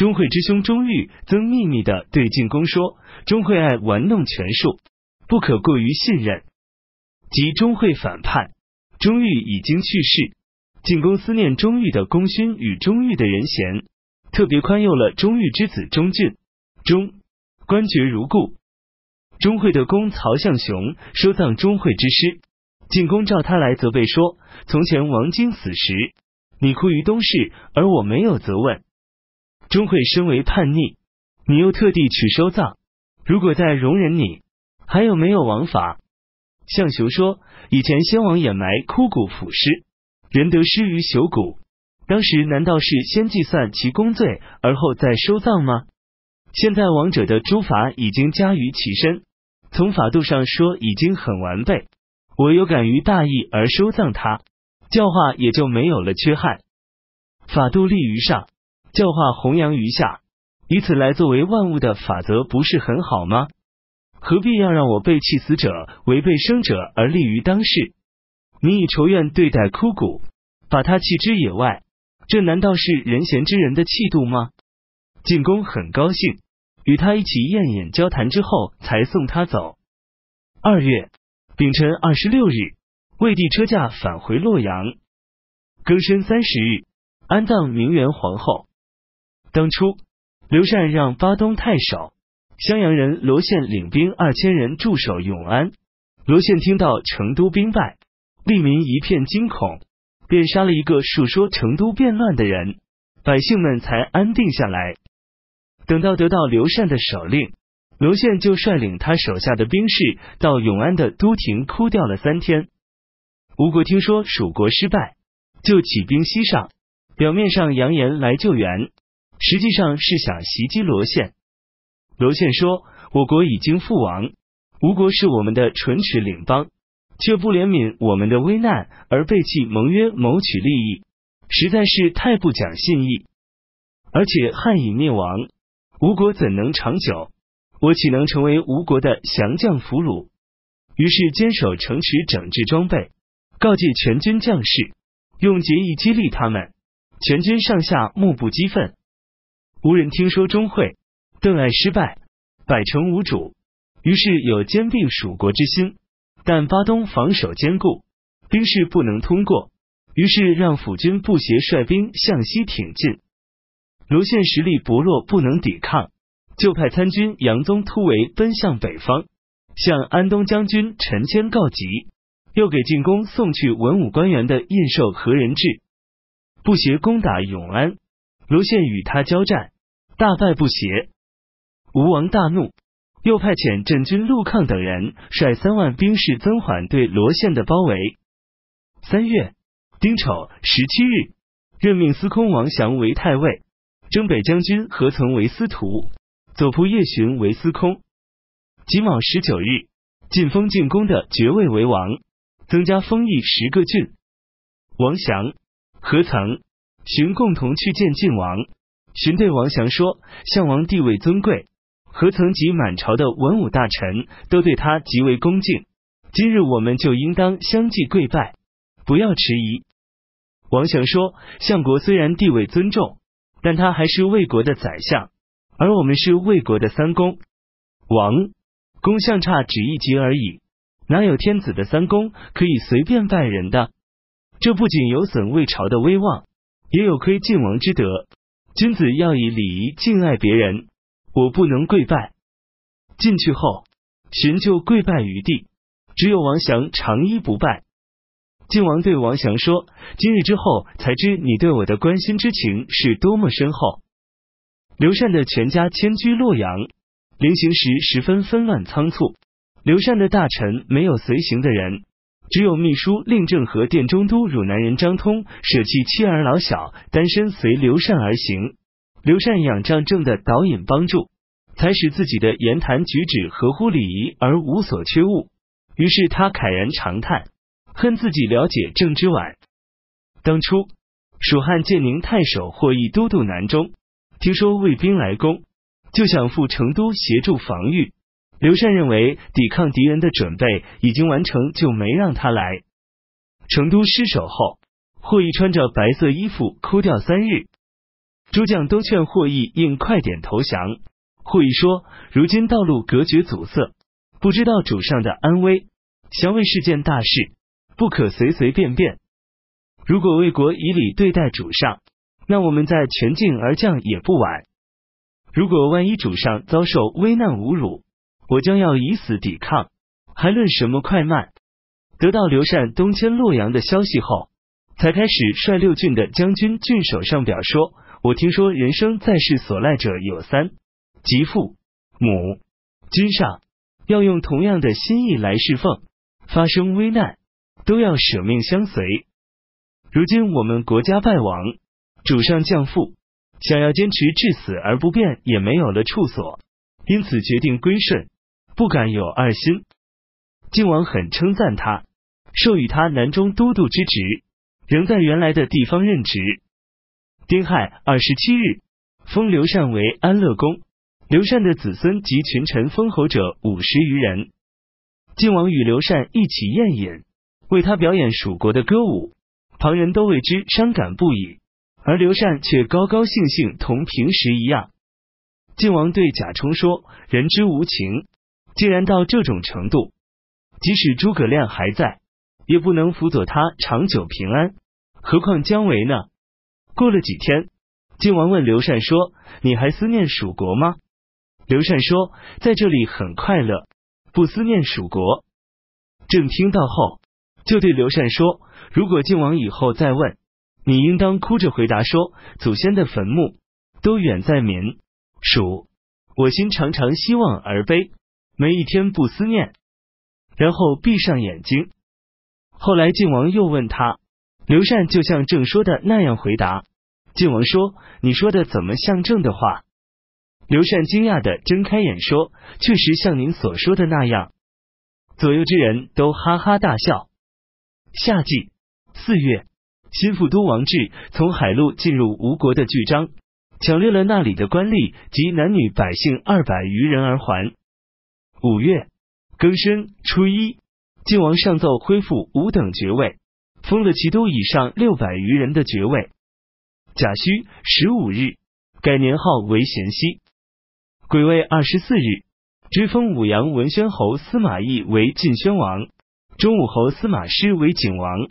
钟会之兄钟毓曾秘密的对晋公说：“钟会爱玩弄权术，不可过于信任。”即钟会反叛，钟毓已经去世。晋公思念钟毓的功勋与钟毓的人贤，特别宽宥了钟毓之子钟俊。钟官爵如故。钟会的公曹向雄收葬钟会之师，晋公召他来责备说：“从前王经死时，你哭于东市，而我没有责问。钟会身为叛逆，你又特地去收葬，如果再容忍你，还有没有王法？”向雄说：“以前先王掩埋枯骨腐尸，人得失于朽骨，当时难道是先计算其功罪，而后再收葬吗？现在王者的诸法已经加于其身。”从法度上说，已经很完备。我有感于大义而收葬他，教化也就没有了缺憾。法度立于上，教化弘扬于下，以此来作为万物的法则，不是很好吗？何必要让我背弃死者，违背生者而立于当世？你以仇怨对待枯骨，把他弃之野外，这难道是人贤之人的气度吗？晋公很高兴。与他一起宴饮交谈之后，才送他走。二月丙辰二十六日，魏帝车驾返回洛阳。庚申三十日，安葬明元皇后。当初，刘禅让巴东太守襄阳人罗宪领兵二千人驻守永安。罗宪听到成都兵败，利民一片惊恐，便杀了一个述说成都变乱的人，百姓们才安定下来。等到得到刘禅的手令，罗宪就率领他手下的兵士到永安的都亭哭掉了三天。吴国听说蜀国失败，就起兵西上，表面上扬言来救援，实际上是想袭击罗宪。罗宪说：“我国已经覆亡，吴国是我们的唇齿领邦，却不怜悯我们的危难而背弃盟约谋取利益，实在是太不讲信义。而且汉已灭亡。”吴国怎能长久？我岂能成为吴国的降将俘虏？于是坚守城池，整治装备，告诫全军将士，用节义激励他们。全军上下目不激愤，无人听说钟会、邓艾失败，百城无主。于是有兼并蜀国之心，但巴东防守坚固，兵士不能通过。于是让辅军不协率兵向西挺进。罗宪实力薄弱，不能抵抗，就派参军杨宗突围奔向北方，向安东将军陈谦告急，又给进宫送去文武官员的印绶和人质。不协攻打永安，罗宪与他交战，大败不协。吴王大怒，又派遣镇军陆抗等人率三万兵士增缓对罗宪的包围。三月丁丑十七日，任命司空王祥为太尉。征北将军何曾为司徒，左仆夜巡为司空。己卯十九日，晋封晋公的爵位为王，增加封邑十个郡。王祥、何曾、荀共同去见晋王。荀对王祥说：“项王地位尊贵，何曾及满朝的文武大臣都对他极为恭敬。今日我们就应当相继跪拜，不要迟疑。”王祥说：“相国虽然地位尊重。”但他还是魏国的宰相，而我们是魏国的三公。王公相差只一级而已，哪有天子的三公可以随便拜人的？这不仅有损魏朝的威望，也有亏晋王之德。君子要以礼仪敬爱别人，我不能跪拜。进去后，荀就跪拜于地，只有王祥长揖不拜。晋王对王祥说：“今日之后，才知你对我的关心之情是多么深厚。”刘禅的全家迁居洛阳，临行时十分纷乱仓促。刘禅的大臣没有随行的人，只有秘书令政和殿中都汝南人张通舍弃妻儿老小，单身随刘禅而行。刘禅仰仗政的导引帮助，才使自己的言谈举止合乎礼仪而无所缺误。于是他慨然长叹。恨自己了解政之晚。当初蜀汉建宁太守霍邑都督南中，听说魏兵来攻，就想赴成都协助防御。刘禅认为抵抗敌人的准备已经完成，就没让他来。成都失守后，霍邑穿着白色衣服哭掉三日。诸将都劝霍邑应快点投降。霍邑说：“如今道路隔绝阻塞，不知道主上的安危，降魏是件大事，不可随随便便。如果魏国以礼对待主上，那我们在全境而降也不晚。如果万一主上遭受危难侮辱，我将要以死抵抗，还论什么快慢？”得到刘禅东迁洛阳的消息后，才开始率六郡的将军郡守上表说：“我听说人生在世所赖者有三。”即父母君上要用同样的心意来侍奉，发生危难都要舍命相随。如今我们国家败亡，主上降父，想要坚持至死而不变也没有了处所，因此决定归顺，不敢有二心。晋王很称赞他，授予他南中都督之职，仍在原来的地方任职。丁亥二十七日，封刘禅为安乐公。刘禅的子孙及群臣封侯者五十余人。晋王与刘禅一起宴饮，为他表演蜀国的歌舞，旁人都为之伤感不已，而刘禅却高高兴兴，同平时一样。晋王对贾充说：“人之无情，竟然到这种程度，即使诸葛亮还在，也不能辅佐他长久平安，何况姜维呢？”过了几天，晋王问刘禅说：“你还思念蜀国吗？”刘禅说：“在这里很快乐，不思念蜀国。”朕听到后，就对刘禅说：“如果晋王以后再问，你应当哭着回答说：祖先的坟墓都远在民蜀，我心常常希望而悲，没一天不思念。”然后闭上眼睛。后来晋王又问他，刘禅就像正说的那样回答。晋王说：“你说的怎么像正的话？”刘禅惊讶的睁开眼说：“确实像您所说的那样。”左右之人都哈哈大笑。夏季四月，新副都王志从海路进入吴国的巨章，抢掠了那里的官吏及男女百姓二百余人而还。五月庚申初一，晋王上奏恢复五等爵位，封了齐都以上六百余人的爵位。甲戌十五日，改年号为咸熙。癸未二十四日，追封武阳文宣侯司马懿为晋宣王，中武侯司马师为景王。